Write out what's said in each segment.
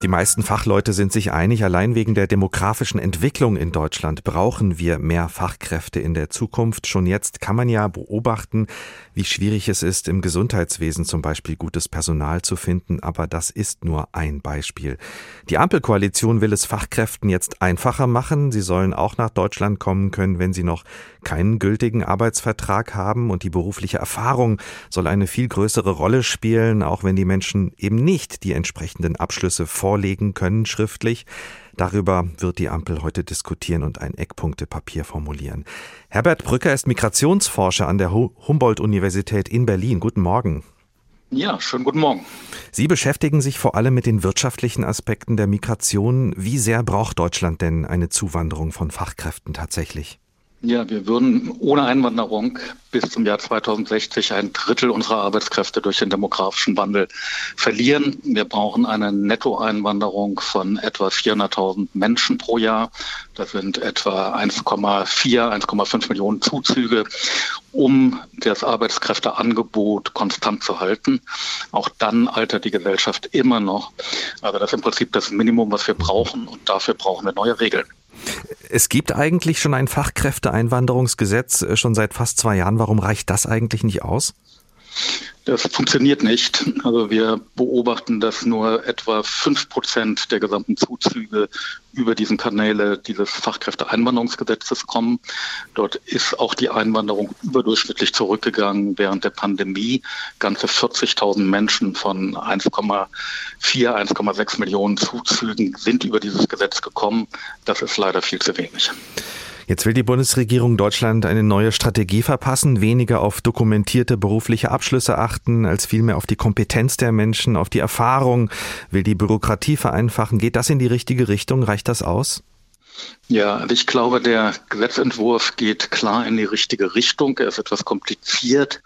Die meisten Fachleute sind sich einig, allein wegen der demografischen Entwicklung in Deutschland brauchen wir mehr Fachkräfte in der Zukunft. Schon jetzt kann man ja beobachten, wie schwierig es ist, im Gesundheitswesen zum Beispiel gutes Personal zu finden, aber das ist nur ein Beispiel. Die Ampelkoalition will es Fachkräften jetzt einfacher machen. Sie sollen auch nach Deutschland kommen können, wenn sie noch keinen gültigen Arbeitsvertrag haben und die berufliche Erfahrung soll eine viel größere Rolle spielen, auch wenn die Menschen eben nicht die entsprechenden Abschlüsse vorlegen können schriftlich. Darüber wird die Ampel heute diskutieren und ein Eckpunktepapier formulieren. Herbert Brücker ist Migrationsforscher an der Humboldt-Universität in Berlin. Guten Morgen. Ja, schönen guten Morgen. Sie beschäftigen sich vor allem mit den wirtschaftlichen Aspekten der Migration. Wie sehr braucht Deutschland denn eine Zuwanderung von Fachkräften tatsächlich? Ja, wir würden ohne Einwanderung bis zum Jahr 2060 ein Drittel unserer Arbeitskräfte durch den demografischen Wandel verlieren. Wir brauchen eine Nettoeinwanderung von etwa 400.000 Menschen pro Jahr. Das sind etwa 1,4, 1,5 Millionen Zuzüge, um das Arbeitskräfteangebot konstant zu halten. Auch dann altert die Gesellschaft immer noch. Also das ist im Prinzip das Minimum, was wir brauchen und dafür brauchen wir neue Regeln. Es gibt eigentlich schon ein Fachkräfteeinwanderungsgesetz äh, schon seit fast zwei Jahren. Warum reicht das eigentlich nicht aus? Das funktioniert nicht. Also wir beobachten, dass nur etwa fünf Prozent der gesamten Zuzüge über diesen Kanäle dieses Fachkräfteeinwanderungsgesetzes kommen. Dort ist auch die Einwanderung überdurchschnittlich zurückgegangen während der Pandemie. Ganze 40.000 Menschen von 1,4, 1,6 Millionen Zuzügen sind über dieses Gesetz gekommen. Das ist leider viel zu wenig. Jetzt will die Bundesregierung Deutschland eine neue Strategie verpassen, weniger auf dokumentierte berufliche Abschlüsse achten, als vielmehr auf die Kompetenz der Menschen, auf die Erfahrung, will die Bürokratie vereinfachen. Geht das in die richtige Richtung? Reicht das aus? Ja, also ich glaube, der Gesetzentwurf geht klar in die richtige Richtung. Er ist etwas kompliziert.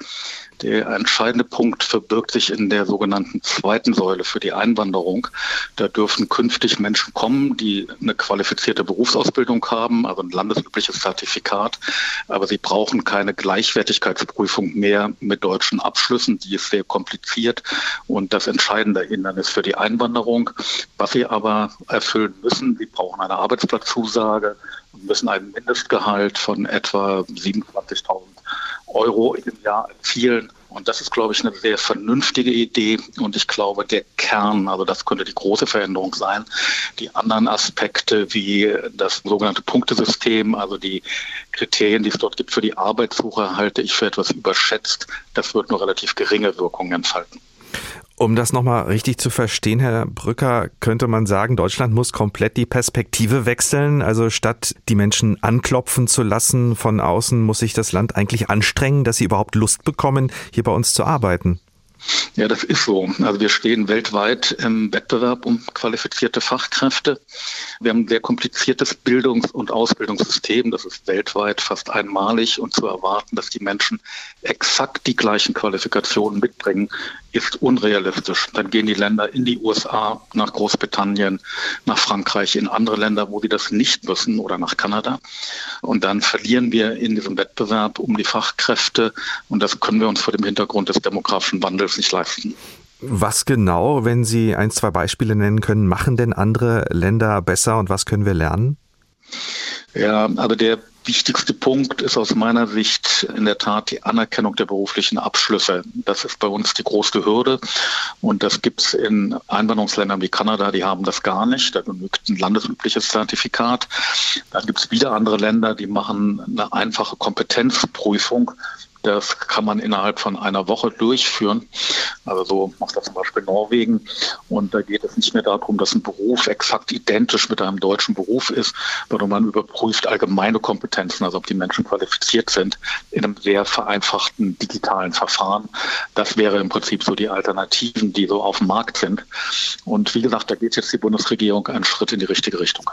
Der entscheidende Punkt verbirgt sich in der sogenannten zweiten Säule für die Einwanderung. Da dürfen künftig Menschen kommen, die eine qualifizierte Berufsausbildung haben, also ein landesübliches Zertifikat, aber sie brauchen keine Gleichwertigkeitsprüfung mehr mit deutschen Abschlüssen. Die ist sehr kompliziert und das entscheidende Hindernis für die Einwanderung. Was sie aber erfüllen müssen, sie brauchen eine Arbeitsplatzzusage und müssen ein Mindestgehalt von etwa 27.000 Euro im Jahr erzielen. Und das ist, glaube ich, eine sehr vernünftige Idee. Und ich glaube, der Kern, also das könnte die große Veränderung sein. Die anderen Aspekte wie das sogenannte Punktesystem, also die Kriterien, die es dort gibt für die Arbeitssuche, halte ich für etwas überschätzt. Das wird nur relativ geringe Wirkungen entfalten. Um das nochmal richtig zu verstehen, Herr Brücker, könnte man sagen, Deutschland muss komplett die Perspektive wechseln. Also statt die Menschen anklopfen zu lassen von außen, muss sich das Land eigentlich anstrengen, dass sie überhaupt Lust bekommen, hier bei uns zu arbeiten. Ja, das ist so. Also wir stehen weltweit im Wettbewerb um qualifizierte Fachkräfte. Wir haben ein sehr kompliziertes Bildungs- und Ausbildungssystem. Das ist weltweit fast einmalig und zu erwarten, dass die Menschen exakt die gleichen Qualifikationen mitbringen, ist unrealistisch. Dann gehen die Länder in die USA, nach Großbritannien, nach Frankreich, in andere Länder, wo sie das nicht müssen oder nach Kanada. Und dann verlieren wir in diesem Wettbewerb um die Fachkräfte und das können wir uns vor dem Hintergrund des demografischen Wandels nicht leisten. Was genau, wenn Sie ein, zwei Beispiele nennen können, machen denn andere Länder besser und was können wir lernen? Ja, also der wichtigste Punkt ist aus meiner Sicht in der Tat die Anerkennung der beruflichen Abschlüsse. Das ist bei uns die größte Hürde und das gibt es in Einwanderungsländern wie Kanada, die haben das gar nicht. Da genügt ein landesübliches Zertifikat. Dann gibt es wieder andere Länder, die machen eine einfache Kompetenzprüfung das kann man innerhalb von einer Woche durchführen. Also so macht das zum Beispiel Norwegen. Und da geht es nicht mehr darum, dass ein Beruf exakt identisch mit einem deutschen Beruf ist, sondern man überprüft allgemeine Kompetenzen, also ob die Menschen qualifiziert sind, in einem sehr vereinfachten digitalen Verfahren. Das wäre im Prinzip so die Alternativen, die so auf dem Markt sind. Und wie gesagt, da geht jetzt die Bundesregierung einen Schritt in die richtige Richtung.